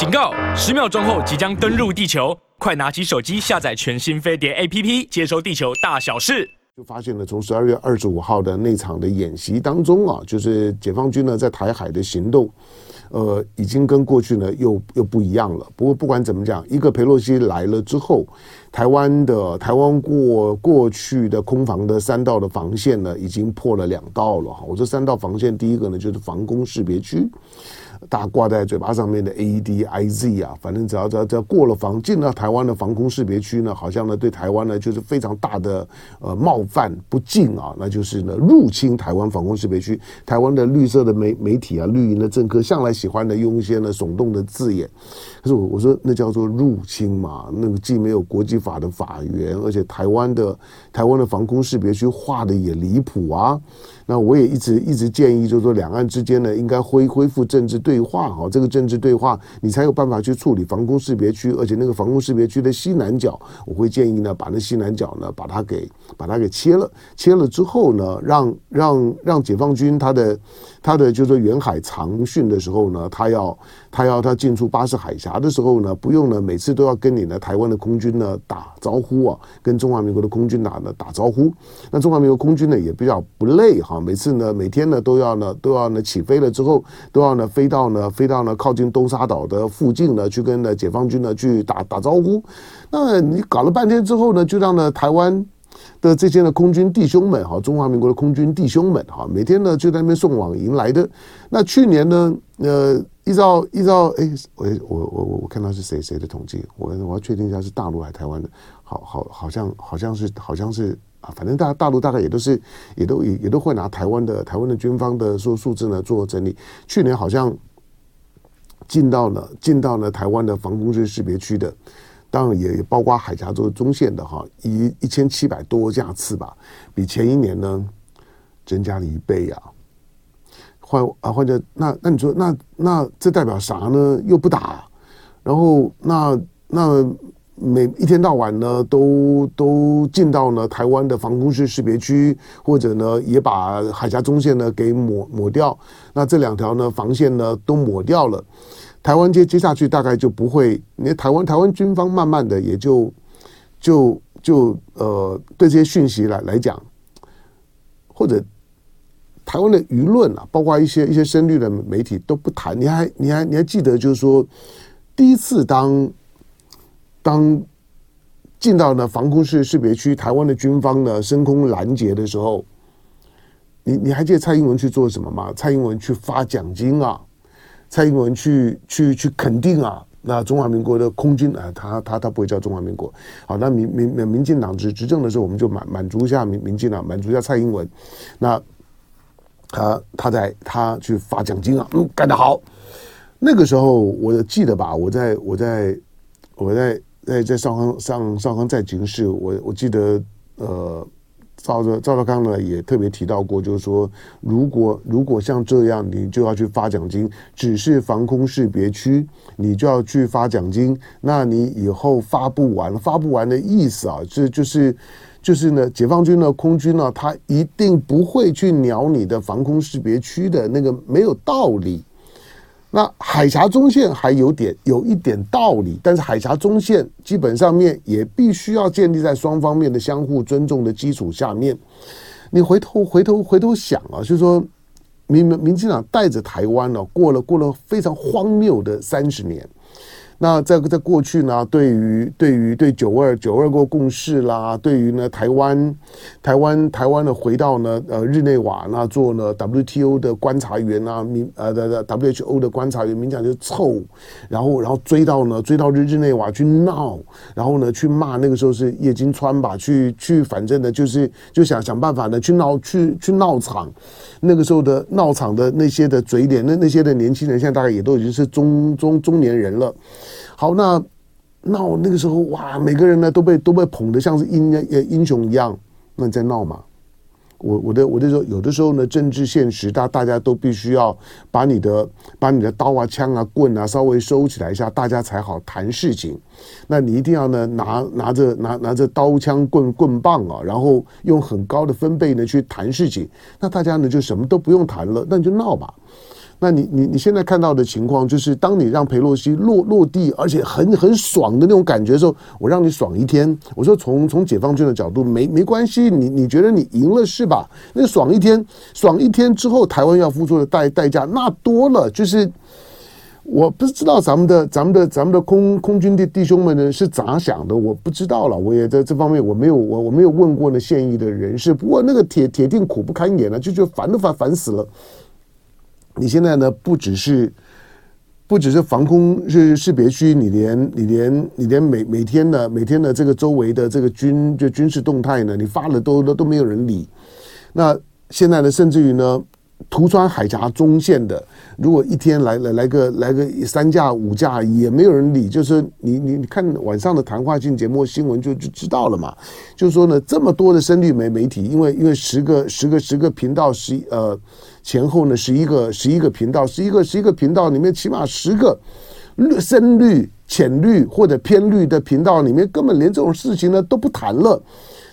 警告！十秒钟后即将登陆地球，快拿起手机下载全新飞碟 APP，接收地球大小事。就发现了，从十二月二十五号的那场的演习当中啊，就是解放军呢在台海的行动，呃，已经跟过去呢又又不一样了。不过不管怎么讲，一个裴洛西来了之后，台湾的台湾过过去的空防的三道的防线呢，已经破了两道了哈。我这三道防线，第一个呢就是防空识别区。大家挂在嘴巴上面的 AED、IZ 啊，反正只要只要只要过了防，进到台湾的防空识别区呢，好像呢对台湾呢就是非常大的呃冒犯不敬啊，那就是呢入侵台湾防空识别区。台湾的绿色的媒媒体啊，绿营的政客向来喜欢的用一些呢耸动的字眼，可是我我说那叫做入侵嘛，那个既没有国际法的法源，而且台湾的台湾的防空识别区画的也离谱啊。那我也一直一直建议，就是说两岸之间呢，应该恢恢复政治对话哈，这个政治对话，你才有办法去处理防空识别区，而且那个防空识别区的西南角，我会建议呢，把那西南角呢，把它给把它给切了，切了之后呢，让让让解放军他的。他的就是说远海长训的时候呢，他要他要他进出巴士海峡的时候呢，不用呢每次都要跟你呢台湾的空军呢打招呼啊，跟中华民国的空军打呢打招呼。那中华民国空军呢也比较不累哈，每次呢每天呢都要呢都要呢起飞了之后都要呢飞到呢飞到呢靠近东沙岛的附近呢去跟呢解放军呢去打打招呼。那你搞了半天之后呢，就让呢台湾。的这些呢空军弟兄们哈，中华民国的空军弟兄们哈，每天呢就在那边送往迎来的。那去年呢，呃，依照依照哎，我我我我看到是谁谁的统计，我我要确定一下是大陆还是台湾的，好好好像好像是好像是啊，反正大大陆大概也都是也都也也都会拿台湾的台湾的军方的说数字呢做整理。去年好像进到了进到了台湾的防空识别区的。当然也包括海峡州中线的哈，一一千七百多架次吧，比前一年呢增加了一倍啊。换啊换者那那你说那那这代表啥呢？又不打，然后那那每一天到晚呢都都进到呢台湾的防空识识别区，或者呢也把海峡中线呢给抹抹掉，那这两条呢防线呢都抹掉了。台湾接接下去大概就不会，你台湾台湾军方慢慢的也就就就呃对这些讯息来来讲，或者台湾的舆论啊，包括一些一些深绿的媒体都不谈。你还你还你还记得就是说，第一次当当进到呢防空识识别区，台湾的军方呢升空拦截的时候，你你还记得蔡英文去做什么吗？蔡英文去发奖金啊。蔡英文去去去肯定啊，那中华民国的空军啊，他他他不会叫中华民国。好，那民民民民进党执执政的时候，我们就满满足一下民民进党，满足一下蔡英文。那他他在他去发奖金啊，嗯，干得好。那个时候我记得吧，我在我在我在在在少康上少康在警室，我我记得呃。赵赵少康呢也特别提到过，就是说，如果如果像这样，你就要去发奖金，只是防空识别区，你就要去发奖金，那你以后发不完，发不完的意思啊，这就是就是呢，解放军呢，空军呢，他一定不会去鸟你的防空识别区的那个没有道理。那海峡中线还有点有一点道理，但是海峡中线基本上面也必须要建立在双方面的相互尊重的基础下面。你回头回头回头想啊，就是说民民民进党带着台湾呢，过了过了非常荒谬的三十年。那在在过去呢，对于对于对九二九二国共识啦，对于呢台湾台湾台湾的回到呢呃日内瓦那做呢 WTO 的观察员啊，民呃的的 WHO 的观察员，民讲就凑，然后然后追到呢追到日日内瓦去闹，然后呢去骂那个时候是叶金川吧，去去反正呢就是就想想办法呢去闹去去闹场，那个时候的闹场的那些的嘴脸，那那些的年轻人现在大概也都已经是中中中年人了。好，那闹那个时候哇，每个人呢都被都被捧得像是英呃英雄一样，那你在闹嘛？我我的我的说有的时候呢，政治现实，大大家都必须要把你的把你的刀啊、枪啊、棍啊稍微收起来一下，大家才好谈事情。那你一定要呢拿拿着拿拿着刀枪棍棍棒啊，然后用很高的分贝呢去谈事情，那大家呢就什么都不用谈了，那你就闹吧。那你你你现在看到的情况就是，当你让裴洛西落落地，而且很很爽的那种感觉的时候，我让你爽一天。我说从从解放军的角度没没关系，你你觉得你赢了是吧？那爽一天，爽一天之后，台湾要付出的代代价那多了。就是我不知道咱们的咱们的咱们的空空军的弟兄们呢是咋想的，我不知道了。我也在这方面我没有我我没有问过那现役的人士，不过那个铁铁定苦不堪言了，就觉得烦都烦烦死了。你现在呢，不只是不只是防空是识别区，你连你连你连每每天的每天的这个周围的这个军就军事动态呢，你发了都都都没有人理。那现在呢，甚至于呢。突穿海峡中线的，如果一天来来来个来个三架五架，也没有人理。就是你你你看晚上的谈话性节目新闻就就知道了嘛。就是说呢，这么多的深绿媒媒体，因为因为十个十个十个频道十呃前后呢十一个十一个频道十一个十一个频道里面起码十个深绿浅绿或者偏绿的频道里面，根本连这种事情呢都不谈了。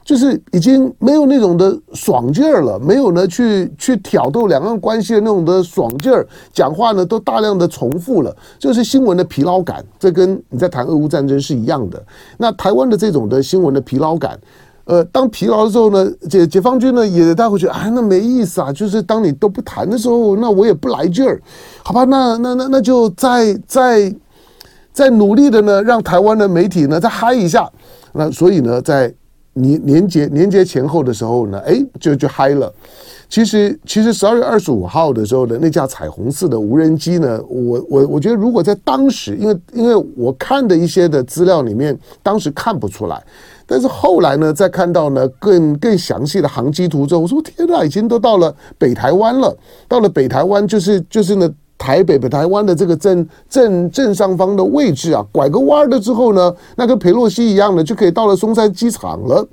就是已经没有那种的爽劲儿了，没有呢去去挑逗两岸关系的那种的爽劲儿，讲话呢都大量的重复了，就是新闻的疲劳感，这跟你在谈俄乌战争是一样的。那台湾的这种的新闻的疲劳感，呃，当疲劳的时候呢，解解放军呢也带回去，啊，那没意思啊。就是当你都不谈的时候，那我也不来劲儿，好吧？那那那那就再再再努力的呢，让台湾的媒体呢再嗨一下。那所以呢，在年年节年节前后的时候呢，哎，就就嗨了。其实其实十二月二十五号的时候的那架彩虹四的无人机呢，我我我觉得如果在当时，因为因为我看的一些的资料里面，当时看不出来，但是后来呢，再看到呢更更详细的航机图之后，我说天哪，已经都到了北台湾了，到了北台湾就是就是呢。台北北台湾的这个正正正上方的位置啊，拐个弯了之后呢，那跟裴洛西一样的，就可以到了松山机场了。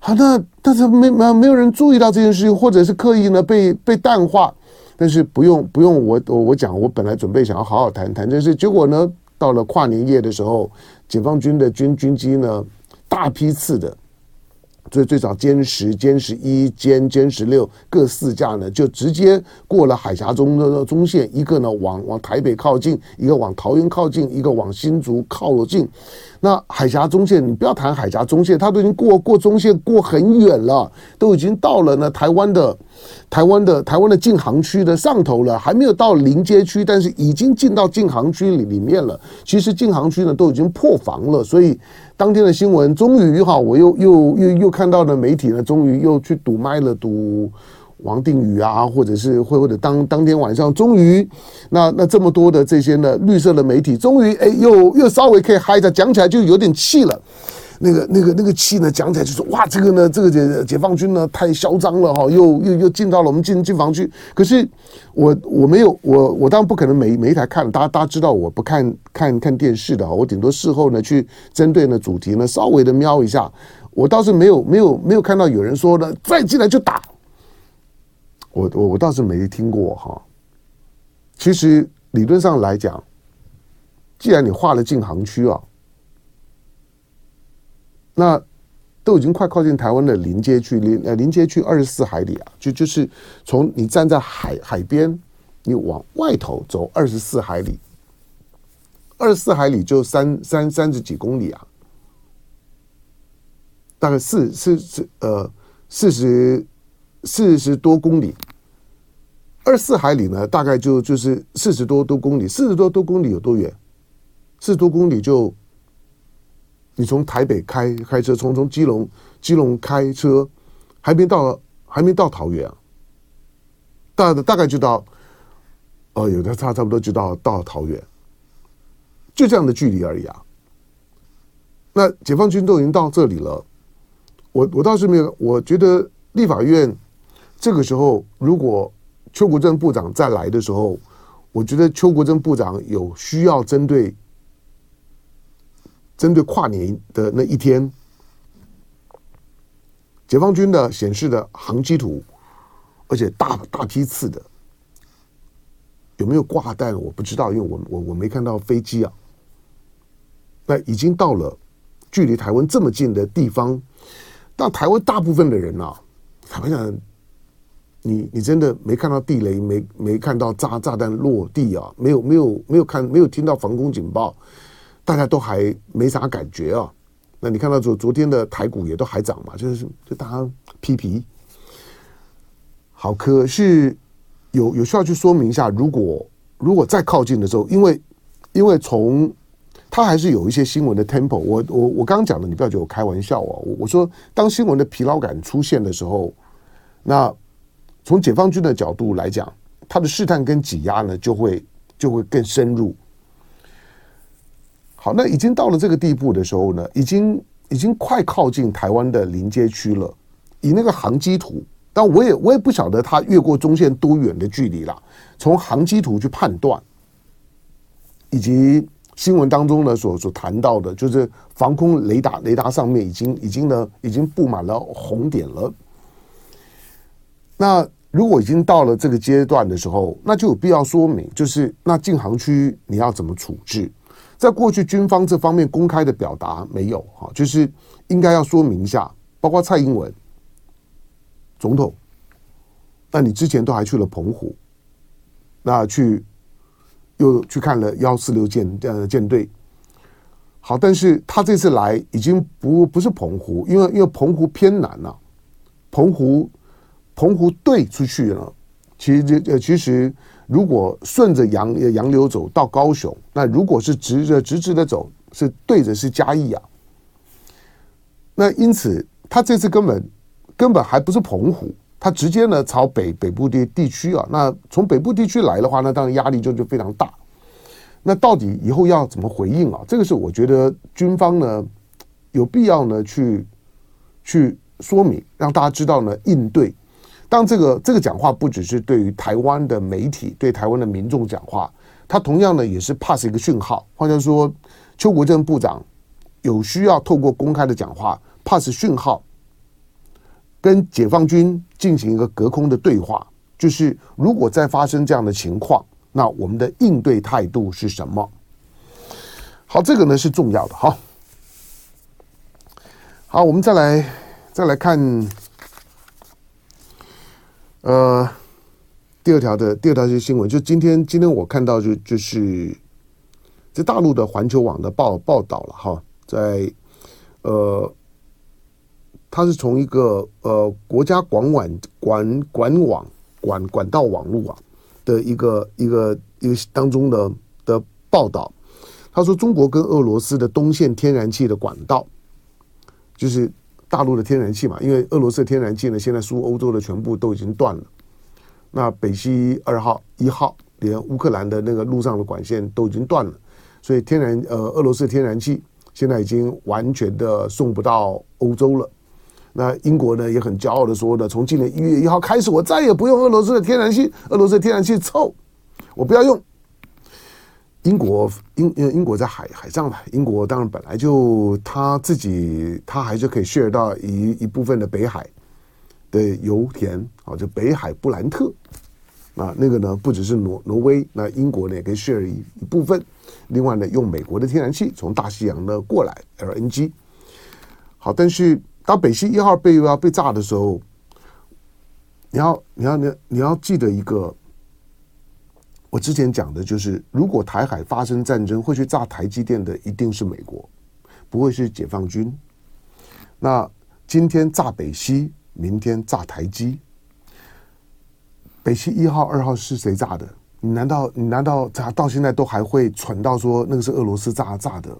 好，那但是没没没有人注意到这件事情，或者是刻意呢被被淡化。但是不用不用我我我讲，我本来准备想要好好谈谈这事，结果呢，到了跨年夜的时候，解放军的军军机呢大批次的。最最早歼十、歼十一、歼歼十六各四架呢，就直接过了海峡中的中线，一个呢往往台北靠近，一个往桃园靠近，一个往新竹靠近。那海峡中线，你不要谈海峡中线，它都已经过过中线过很远了，都已经到了呢台湾的台湾的台湾的禁航区的上头了，还没有到临街区，但是已经进到禁航区里里面了。其实禁航区呢都已经破防了，所以当天的新闻终于哈，我又又又又看到了媒体呢，终于又去堵麦了堵。王定宇啊，或者是会或者当当天晚上，终于，那那这么多的这些呢绿色的媒体，终于哎又又稍微可以嗨着讲起来就有点气了，那个那个那个气呢讲起来就说哇这个呢这个解解放军呢太嚣张了哈，又又又进到了我们禁禁防区，可是我我没有我我当然不可能每每一台看，大家大家知道我不看看看电视的，我顶多事后呢去针对呢主题呢稍微的瞄一下，我倒是没有没有没有看到有人说呢再进来就打。我我我倒是没听过哈。其实理论上来讲，既然你划了禁航区啊，那都已经快靠近台湾的临街区，临呃临街区二十四海里啊，就就是从你站在海海边，你往外头走二十四海里，二十四海里就三三三十几公里啊，大概四四四呃四十四十多公里。二十四海里呢，大概就就是四十多多公里，四十多多公里有多远？四十多公里就你从台北开开车，从从基隆基隆开车，还没到还没到桃园啊，大大概就到，哦，有的差差不多就到到桃园，就这样的距离而已啊。那解放军都已经到这里了，我我倒是没有，我觉得立法院这个时候如果。邱国正部长再来的时候，我觉得邱国正部长有需要针对针对跨年的那一天，解放军的显示的航机图，而且大大批次的，有没有挂弹我不知道，因为我我我没看到飞机啊。那已经到了距离台湾这么近的地方，但台湾大部分的人啊，台湾人。你你真的没看到地雷，没没看到炸炸弹落地啊，没有没有没有看没有听到防空警报，大家都还没啥感觉啊。那你看到昨昨天的台股也都还涨嘛，就是就大家皮皮。好，可是有有需要去说明一下，如果如果再靠近的时候，因为因为从它还是有一些新闻的 tempo，我我我刚刚讲的，你不要觉得我开玩笑啊，我我说当新闻的疲劳感出现的时候，那从解放军的角度来讲，它的试探跟挤压呢，就会就会更深入。好，那已经到了这个地步的时候呢，已经已经快靠近台湾的临街区了，以那个航机图。但我也我也不晓得它越过中线多远的距离了。从航机图去判断，以及新闻当中呢所所谈到的，就是防空雷达雷达上面已经已经呢已经布满了红点了。那如果已经到了这个阶段的时候，那就有必要说明，就是那禁航区你要怎么处置？在过去军方这方面公开的表达没有哈，就是应该要说明一下，包括蔡英文。总统，那你之前都还去了澎湖，那去又去看了幺四六舰呃舰队，好，但是他这次来已经不不是澎湖，因为因为澎湖偏南了，澎湖澎湖对出去了，其实这其实如果顺着洋洋流走到高雄，那如果是直着直直的走，是对着是嘉义啊，那因此他这次根本。根本还不是澎湖，他直接呢朝北北部的地区啊，那从北部地区来的话，那当然压力就就非常大。那到底以后要怎么回应啊？这个是我觉得军方呢有必要呢去去说明，让大家知道呢应对。当这个这个讲话不只是对于台湾的媒体、对台湾的民众讲话，他同样呢也是 pass 一个讯号，或者说邱国正部长有需要透过公开的讲话 pass 讯号。跟解放军进行一个隔空的对话，就是如果再发生这样的情况，那我们的应对态度是什么？好，这个呢是重要的。好，好，我们再来再来看，呃，第二条的第二条是新闻，就今天今天我看到就就是在大陆的环球网的报报道了哈，在呃。它是从一个呃国家管网管管网管管道网络啊的一个一个一个当中的的报道，他说中国跟俄罗斯的东线天然气的管道，就是大陆的天然气嘛，因为俄罗斯的天然气呢现在输欧洲的全部都已经断了，那北溪二号一号连乌克兰的那个路上的管线都已经断了，所以天然呃俄罗斯天然气现在已经完全的送不到欧洲了。那英国呢也很骄傲的说呢，从今年一月一号开始，我再也不用俄罗斯的天然气，俄罗斯的天然气臭，我不要用。英国英因为英国在海海上嘛，英国当然本来就他自己他还是可以 share 到一一部分的北海的油田啊，就北海布兰特啊，那个呢不只是挪挪威，那英国呢也可以 share 一一部分，另外呢用美国的天然气从大西洋呢过来 LNG，好，但是。当北溪一号被要被炸的时候，你要你要你你要记得一个，我之前讲的就是，如果台海发生战争，会去炸台积电的一定是美国，不会是解放军。那今天炸北溪，明天炸台积，北溪一号、二号是谁炸的？你难道你难道炸到现在都还会蠢到说那个是俄罗斯炸炸的，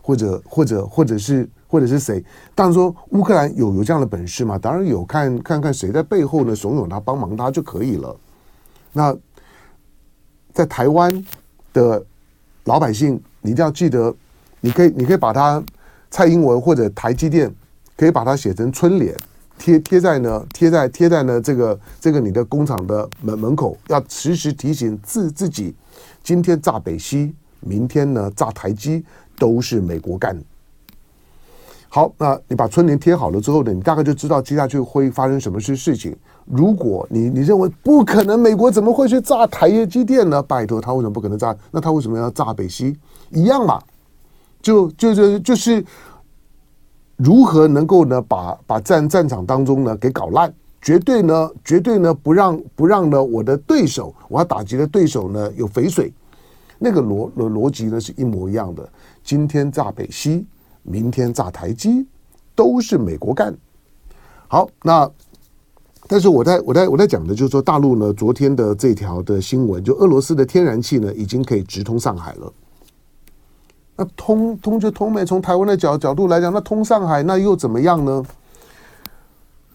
或者或者或者是？或者是谁？当然说乌克兰有有这样的本事吗？当然有，看看看谁在背后呢怂恿他帮忙他就可以了。那在台湾的老百姓，你一定要记得，你可以你可以把它蔡英文或者台积电可以把它写成春联，贴贴在呢贴在贴在呢这个这个你的工厂的门门口，要时时提醒自自己，今天炸北溪，明天呢炸台积，都是美国干的。好，那你把春联贴好了之后呢，你大概就知道接下去会发生什么事事情。如果你你认为不可能，美国怎么会去炸台积电呢？拜托，他为什么不可能炸？那他为什么要炸北溪？一样嘛，就就就就是如何能够呢把把战战场当中呢给搞烂绝对呢，绝对呢不让不让呢我的对手，我要打击的对手呢有肥水，那个逻逻逻辑呢是一模一样的。今天炸北溪，明天炸台积，都是美国干。好，那但是我在我在我在讲的就是说，大陆呢昨天的这条的新闻，就俄罗斯的天然气呢已经可以直通上海了。那通通就通呗，从台湾的角角度来讲，那通上海那又怎么样呢？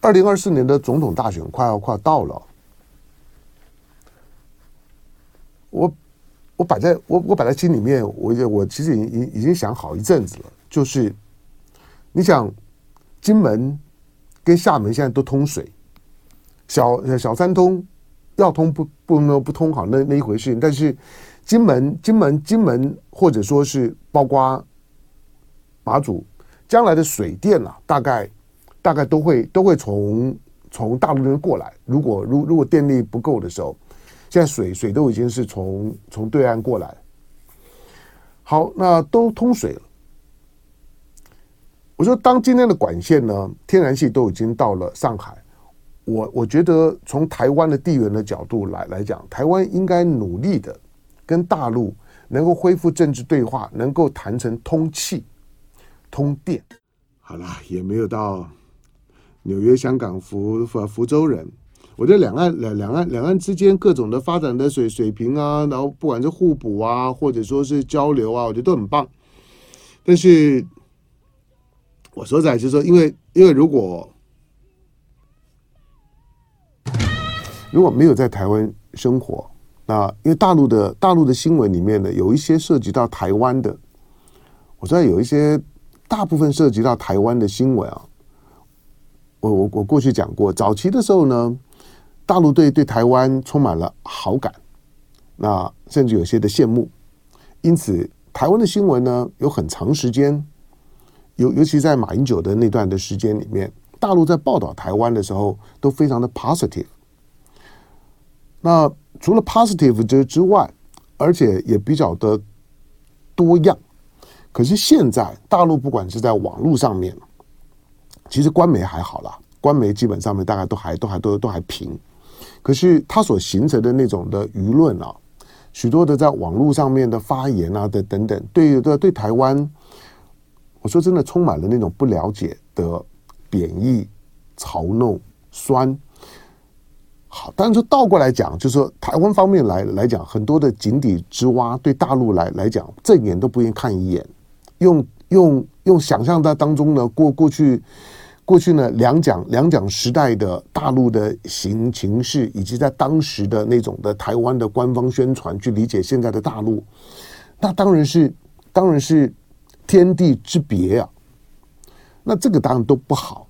二零二四年的总统大选快要快到了，我我摆在我我摆在心里面，我我其实已经已经想好一阵子了，就是你想金门跟厦门现在都通水，小小三通要通不不能不通好那那一回事，但是。金门、金门、金门，或者说是包括马祖，将来的水电啊，大概大概都会都会从从大陆那边过来。如果如如果电力不够的时候，现在水水都已经是从从对岸过来。好，那都通水了。我说，当今天的管线呢，天然气都已经到了上海，我我觉得从台湾的地缘的角度来来讲，台湾应该努力的。跟大陆能够恢复政治对话，能够谈成通气、通电，好了，也没有到纽约、香港、福福福州人。我觉得两岸两两岸两岸之间各种的发展的水水平啊，然后不管是互补啊，或者说是交流啊，我觉得都很棒。但是我说在就是说，因为因为如果如果没有在台湾生活。那因为大陆的大陆的新闻里面呢，有一些涉及到台湾的，我知道有一些大部分涉及到台湾的新闻啊，我我我过去讲过，早期的时候呢，大陆对对台湾充满了好感，那甚至有些的羡慕，因此台湾的新闻呢，有很长时间，尤尤其在马英九的那段的时间里面，大陆在报道台湾的时候都非常的 positive，那。除了 positive 之之外，而且也比较的多样。可是现在大陆不管是在网络上面，其实官媒还好啦，官媒基本上面大概都还都还都都还平。可是它所形成的那种的舆论啊，许多的在网络上面的发言啊的等等，对对对台湾，我说真的充满了那种不了解的贬义、嘲弄、酸。好，但是说倒过来讲，就是说台湾方面来来讲，很多的井底之蛙对大陆来来讲，正眼都不愿意看一眼，用用用想象在当中呢，过过去过去呢两蒋两蒋时代的大陆的形情势，以及在当时的那种的台湾的官方宣传去理解现在的大陆，那当然是当然是天地之别啊，那这个当然都不好，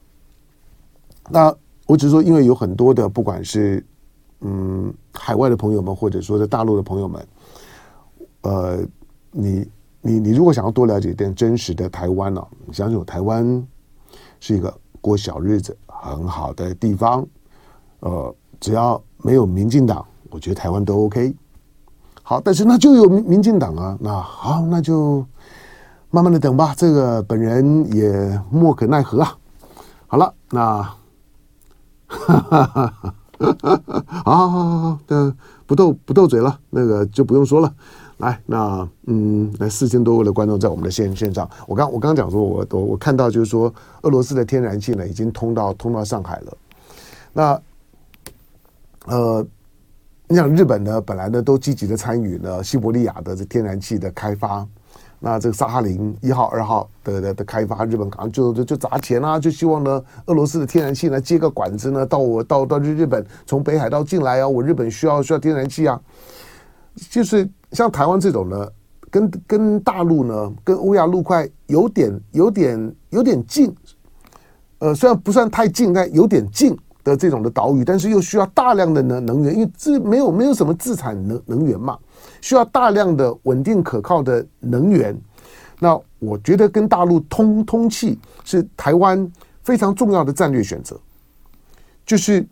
那。我只是说，因为有很多的，不管是嗯海外的朋友们，或者说在大陆的朋友们，呃，你你你如果想要多了解一点真实的台湾呢，啊，你相信我，台湾是一个过小日子很好的地方。呃，只要没有民进党，我觉得台湾都 OK。好，但是那就有民民进党啊，那好，那就慢慢的等吧。这个本人也莫可奈何啊。好了，那。哈哈哈哈哈！好好好好，的不斗不斗嘴了，那个就不用说了。来，那嗯，来四千多位的观众在我们的线线上。我刚我刚讲说，我我我看到就是说，俄罗斯的天然气呢已经通到通到上海了。那呃，你想日本呢，本来呢都积极的参与了西伯利亚的这天然气的开发。那这个萨哈林一号、二号的的的开发，日本可能就就就砸钱啊，就希望呢，俄罗斯的天然气呢接个管子呢，到我到到日日本，从北海道进来啊，我日本需要需要天然气啊。就是像台湾这种呢，跟跟大陆呢，跟欧亚陆块有点有点有点近，呃，虽然不算太近，但有点近的这种的岛屿，但是又需要大量的能能源，因为这没有没有什么自产能能源嘛。需要大量的稳定可靠的能源，那我觉得跟大陆通通气是台湾非常重要的战略选择。就是，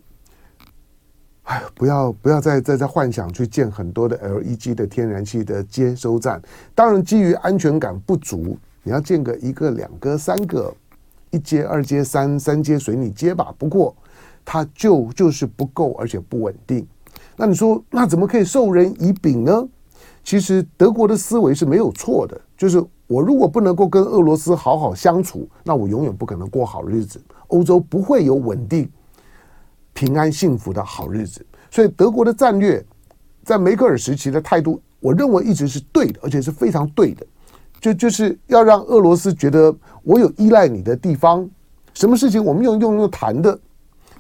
哎，不要不要再再再幻想去建很多的 LEG 的天然气的接收站。当然，基于安全感不足，你要建个一个、两个、三个，一阶、二阶、三三阶随你接吧。不过，它就就是不够，而且不稳定。那你说，那怎么可以授人以柄呢？其实德国的思维是没有错的，就是我如果不能够跟俄罗斯好好相处，那我永远不可能过好日子。欧洲不会有稳定、平安、幸福的好日子。所以德国的战略在梅克尔时期的态度，我认为一直是对的，而且是非常对的。就就是要让俄罗斯觉得我有依赖你的地方，什么事情我们用用用谈的，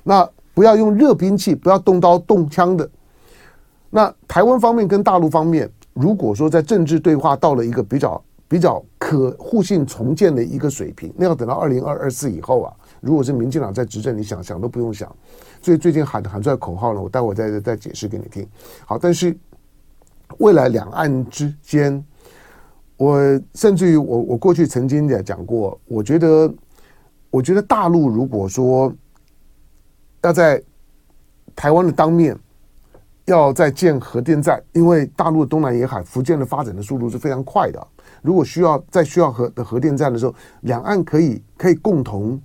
那不要用热兵器，不要动刀动枪的。那台湾方面跟大陆方面。如果说在政治对话到了一个比较比较可互信重建的一个水平，那要等到二零二二四以后啊。如果是民进党在执政，你想想都不用想。所以最近喊喊出来口号呢，我待会再再解释给你听。好，但是未来两岸之间，我甚至于我我过去曾经也讲过，我觉得我觉得大陆如果说要在台湾的当面。要再建核电站，因为大陆的东南沿海、福建的发展的速度是非常快的。如果需要再需要核的核电站的时候，两岸可以可以共同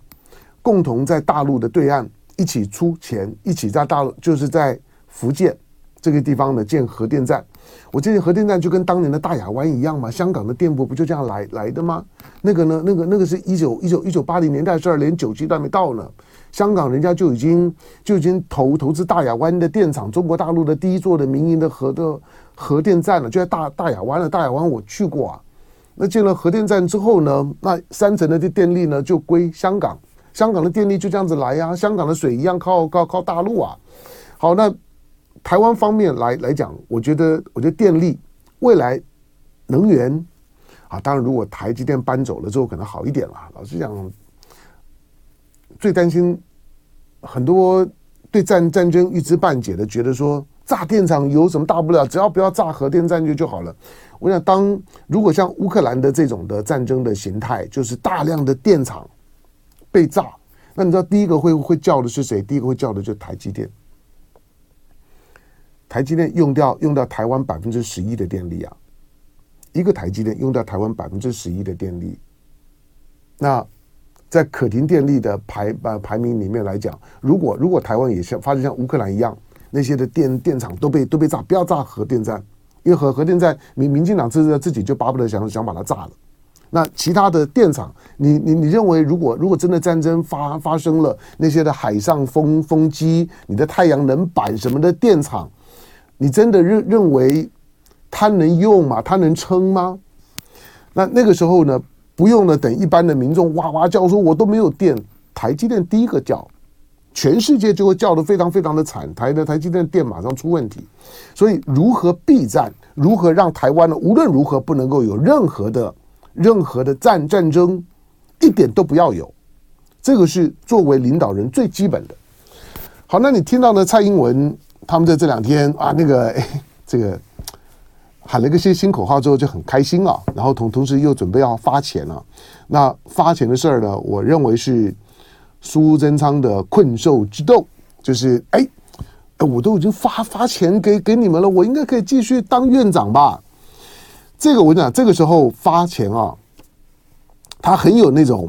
共同在大陆的对岸一起出钱，一起在大陆就是在福建这个地方呢建核电站。我建议核电站就跟当年的大亚湾一样嘛，香港的电波不就这样来来的吗？那个呢，那个那个是一九一九一九八零年代的事儿，连九级都还没到呢。香港人家就已经就已经投投资大亚湾的电厂，中国大陆的第一座的民营的核的核电站了，就在大大亚湾了。大亚湾我去过啊。那建了核电站之后呢，那三层的电力呢就归香港，香港的电力就这样子来呀、香港的水一样靠靠靠大陆啊。好，那台湾方面来来讲，我觉得我觉得电力未来能源啊，当然如果台积电搬走了之后可能好一点了。老实讲。最担心很多对战战争一知半解的，觉得说炸电厂有什么大不了，只要不要炸核电站就就好了。我想，当如果像乌克兰的这种的战争的形态，就是大量的电厂被炸，那你知道第一个会会叫的是谁？第一个会叫的就是台积电。台积电用掉用掉台湾百分之十一的电力啊，一个台积电用掉台湾百分之十一的电力，那。在可停电力的排呃排名里面来讲，如果如果台湾也像发生像乌克兰一样，那些的电电厂都被都被炸，不要炸核电站，因为核核电站民民进党自自己就巴不得想想把它炸了。那其他的电厂，你你你认为如果如果真的战争发发生了，那些的海上风风机、你的太阳能板什么的电厂，你真的认认为它能用吗？它能撑吗？那那个时候呢？不用了，等一般的民众哇哇叫说，我都没有电。台积电第一个叫，全世界就会叫得非常非常的惨。台的台积电电马上出问题，所以如何避战，如何让台湾呢？无论如何不能够有任何的任何的战战争，一点都不要有。这个是作为领导人最基本的。好，那你听到呢？蔡英文他们在这两天啊，那个，这个。喊了个些新口号之后就很开心啊，然后同同时又准备要发钱了。那发钱的事儿呢，我认为是苏贞昌的困兽之斗，就是哎，我都已经发发钱给给你们了，我应该可以继续当院长吧？这个我讲，这个时候发钱啊，他很有那种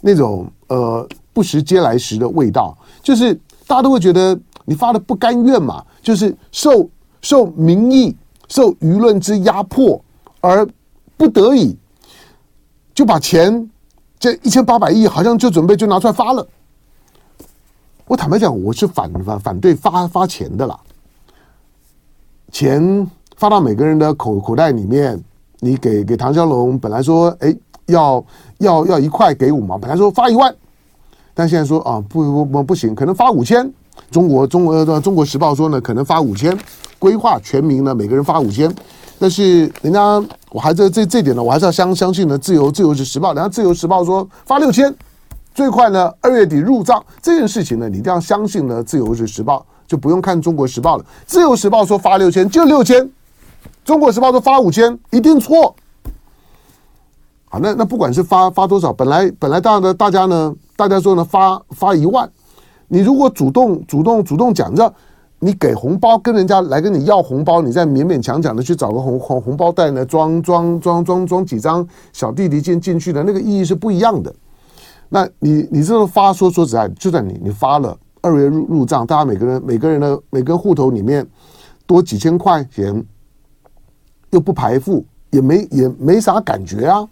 那种呃不食嗟来食的味道，就是大家都会觉得你发的不甘愿嘛，就是受受民意。受舆论之压迫而不得已，就把钱这一千八百亿好像就准备就拿出来发了。我坦白讲，我是反反反对发发钱的啦。钱发到每个人的口口袋里面，你给给唐小龙本来说，哎，要要要一块给五毛，本来说发一万，但现在说啊，不不不行，可能发五千。中国中国的中国时报说呢，可能发五千。规划全民呢，每个人发五千，但是人家我还在这这点呢，我还是要相相信呢。自由自由是时报，人家自由时报说发六千，最快呢二月底入账这件事情呢，你一定要相信呢。自由是时报，就不用看中国时报了。自由时报说发六千就六千，中国时报说发五千一定错。好，那那不管是发发多少，本来本来大的大家呢，大家说呢发发一万，你如果主动主动主动讲着。你给红包跟人家来跟你要红包，你再勉勉强强的去找个红红红包袋呢，装装装装装几张小弟弟进进去的那个意义是不一样的。那你你这个发说说实在，就算你你发了二月入入账，大家每个人每个人的每个户头里面多几千块钱，又不排付，也没也没啥感觉啊。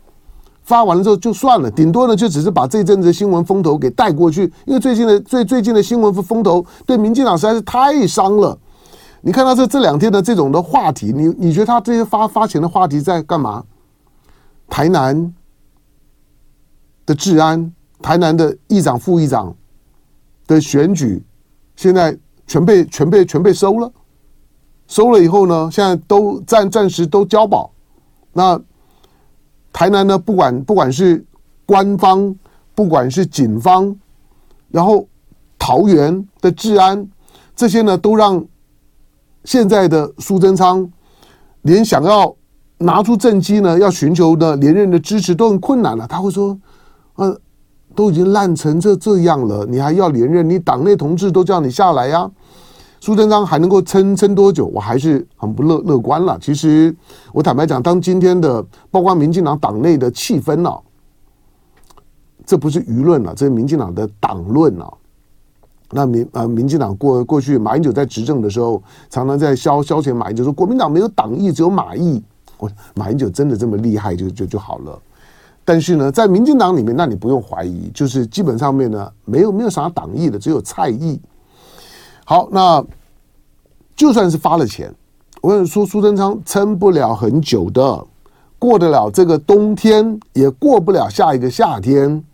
发完了之后就算了，顶多呢就只是把这阵子新闻风头给带过去，因为最近的最最近的新闻风头对民进党实在是太伤了。你看到这这两天的这种的话题，你你觉得他这些发发钱的话题在干嘛？台南的治安，台南的议长、副议长的选举，现在全被全被全被收了，收了以后呢，现在都暂暂时都交保，那。台南呢，不管不管是官方，不管是警方，然后桃园的治安，这些呢，都让现在的苏贞昌连想要拿出政绩呢，要寻求的连任的支持都很困难了。他会说：“呃，都已经烂成这这样了，你还要连任？你党内同志都叫你下来呀。”苏贞昌还能够撑撑多久？我还是很不乐乐观了。其实我坦白讲，当今天的包括民进党党内的气氛呢、啊，这不是舆论了，这是民进党的党论了。那民呃，民进党过过去马英九在执政的时候，常常在消消遣马英九说国民党没有党意，只有马意。我马英九真的这么厉害就就就好了。但是呢，在民进党里面，那你不用怀疑，就是基本上面呢，没有没有啥党意的，只有蔡意。好，那就算是发了钱，我跟你说，苏贞昌撑不了很久的，过得了这个冬天，也过不了下一个夏天。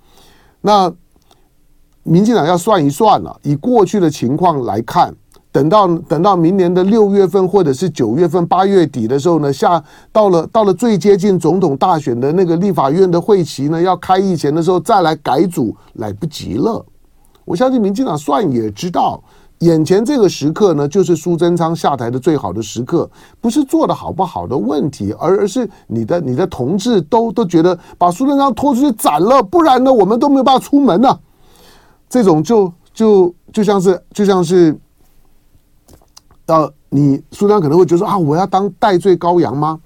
那民进党要算一算了，以过去的情况来看，等到等到明年的六月份或者是九月份、八月底的时候呢，下到了到了最接近总统大选的那个立法院的会期呢，要开议前的时候再来改组，来不及了。我相信民进党算也知道。眼前这个时刻呢，就是苏贞昌下台的最好的时刻，不是做的好不好的问题，而而是你的你的同志都都觉得把苏贞昌拖出去斩了，不然呢，我们都没有办法出门呢。这种就就就像是就像是，呃，你苏贞昌可能会觉得说啊，我要当代罪羔羊吗？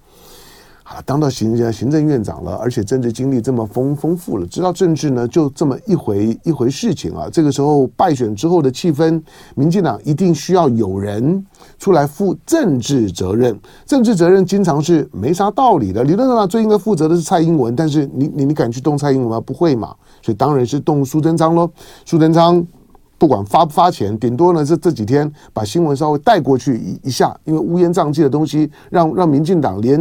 啊，当到行政行政院长了，而且政治经历这么丰丰富了，知道政治呢就这么一回一回事情啊。这个时候败选之后的气氛，民进党一定需要有人出来负政治责任。政治责任经常是没啥道理的。理论上呢最应该负责的是蔡英文，但是你你你敢去动蔡英文吗？不会嘛。所以当然是动苏贞昌喽。苏贞昌。不管发不发钱，顶多呢这这几天把新闻稍微带过去一一下，因为乌烟瘴气的东西让，让民进党连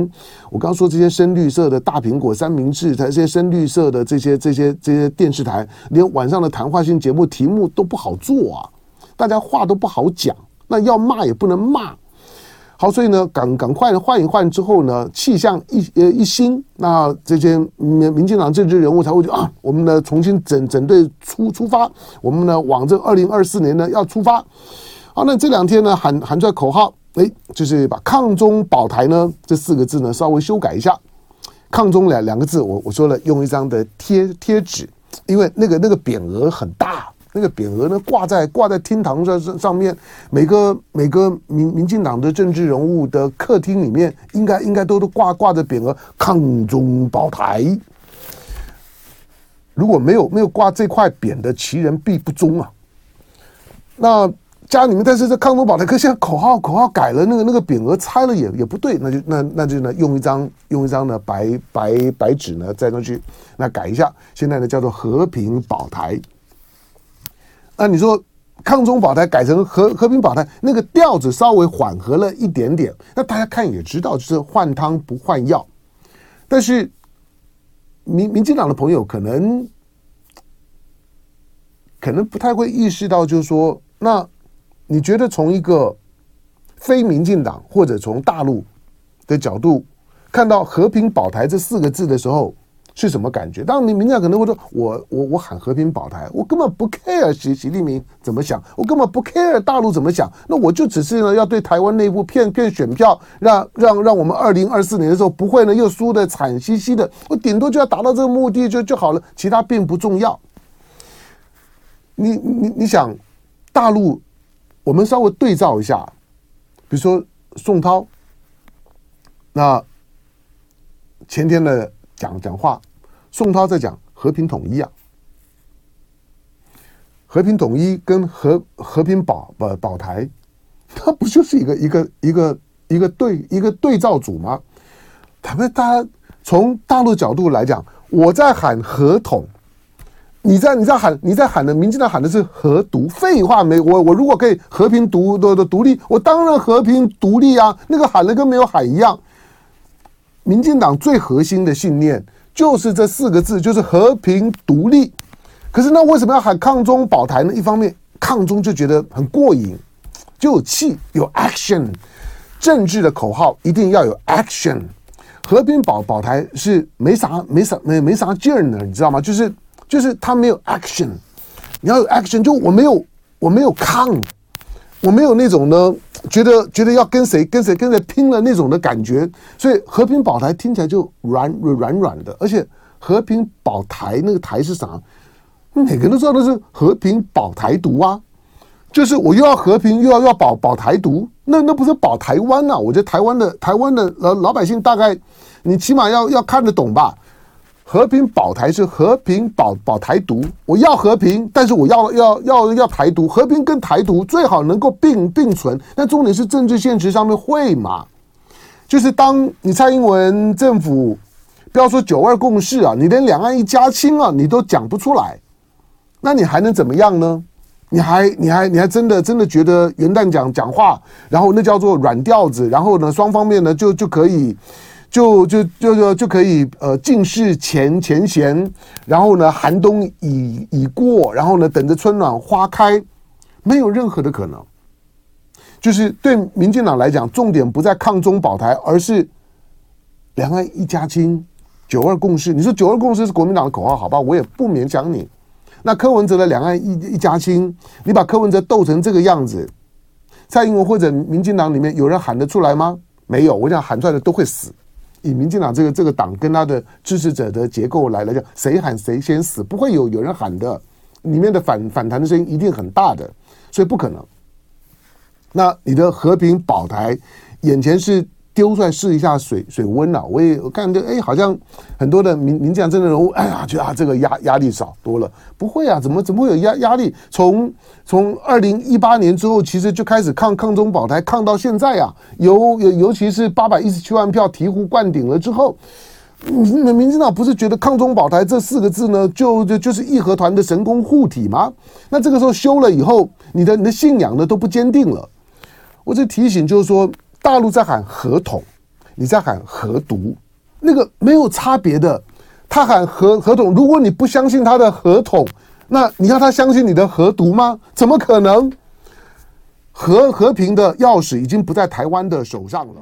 我刚刚说这些深绿色的大苹果、三明治，这些深绿色的这些这些这些电视台，连晚上的谈话性节目题目都不好做啊，大家话都不好讲，那要骂也不能骂。好，所以呢，赶赶快换一换之后呢，气象一呃一新，那这些民民进党政治人物才会觉得啊，我们呢重新整整队出出发，我们呢往这二零二四年呢要出发。好，那这两天呢喊喊出来口号，哎，就是把“抗中保台”呢这四个字呢稍微修改一下，“抗中”两两个字，我我说了用一张的贴贴纸，因为那个那个匾额很大。那个匾额呢，挂在挂在厅堂上上上面，每个每个民民进党的政治人物的客厅里面，应该应该都都挂挂着匾额“抗中保台”。如果没有没有挂这块匾的，其人必不忠啊。那家里面，但是这“抗中保台”，可现在口号口号改了，那个那个匾额拆了也也不对，那就那那就呢用一张用一张呢白白白纸呢再上去，那改一下，现在呢叫做“和平保台”。那你说抗中保台改成和和平保台，那个调子稍微缓和了一点点。那大家看也知道，就是换汤不换药。但是民民进党的朋友可能可能不太会意识到，就是说，那你觉得从一个非民进党或者从大陆的角度看到“和平保台”这四个字的时候，是什么感觉？当然，你明天可能会说，我我我喊和平保台，我根本不 care 习习近平怎么想，我根本不 care 大陆怎么想，那我就只是呢要对台湾内部骗骗选票，让让让我们二零二四年的时候不会呢又输得惨兮兮的，我顶多就要达到这个目的就就好了，其他并不重要。你你你想，大陆，我们稍微对照一下，比如说宋涛，那前天的。讲讲话，宋涛在讲和平统一啊，和平统一跟和和平保保保台，它不就是一个一个一个一个对一个对照组吗？他们大家从大陆角度来讲，我在喊和统，你在你在喊你在喊的，民进党喊的是和独，废话没我我如果可以和平独的的独立，我当然和平独立啊，那个喊的跟没有喊一样。民进党最核心的信念就是这四个字，就是和平独立。可是那为什么要喊抗中保台呢？一方面抗中就觉得很过瘾，就有气有 action，政治的口号一定要有 action。和平保保台是没啥没啥没没啥劲儿呢，你知道吗？就是就是他没有 action，你要有 action，就我没有我没有抗，我没有那种呢。觉得觉得要跟谁跟谁跟谁拼了那种的感觉，所以和平保台听起来就软软软的，而且和平保台那个台是啥？每个人都知道的是和平保台独啊，就是我又要和平又要要保保台独，那那不是保台湾呐？我觉得台湾的台湾的老老百姓大概你起码要要看得懂吧。和平保台是和平保保台独，我要和平，但是我要要要要台独，和平跟台独最好能够并并存。但重点是政治现实上面会吗？就是当你蔡英文政府不要说九二共识啊，你连两岸一家亲啊，你都讲不出来，那你还能怎么样呢？你还你还你还真的真的觉得元旦讲讲话，然后那叫做软调子，然后呢双方面呢就就可以。就就就就就可以呃尽释前前嫌，然后呢寒冬已已过，然后呢等着春暖花开，没有任何的可能。就是对民进党来讲，重点不在抗中保台，而是两岸一家亲，九二共识。你说九二共识是国民党的口号，好吧，我也不勉强你。那柯文哲的两岸一一家亲，你把柯文哲斗成这个样子，蔡英文或者民进党里面有人喊得出来吗？没有，我想喊出来的都会死。以民进党这个这个党跟他的支持者的结构来来讲，谁喊谁先死，不会有有人喊的，里面的反反弹的声音一定很大的，所以不可能。那你的和平保台，眼前是。丢出来试一下水水温了，我也我感觉哎，好像很多的民民进党政治人物，哎呀，觉得啊这个压压力少多了。不会啊，怎么怎么会有压压力？从从二零一八年之后，其实就开始抗抗中保台，抗到现在啊。尤尤尤其是八百一十七万票醍醐灌顶了之后，民民进党不是觉得抗中保台这四个字呢，就就就是义和团的神功护体吗？那这个时候修了以后，你的你的信仰呢都不坚定了。我这提醒就是说。大陆在喊和统，你在喊和独，那个没有差别的。他喊和和统，如果你不相信他的和统，那你要他相信你的和独吗？怎么可能？和和平的钥匙已经不在台湾的手上了。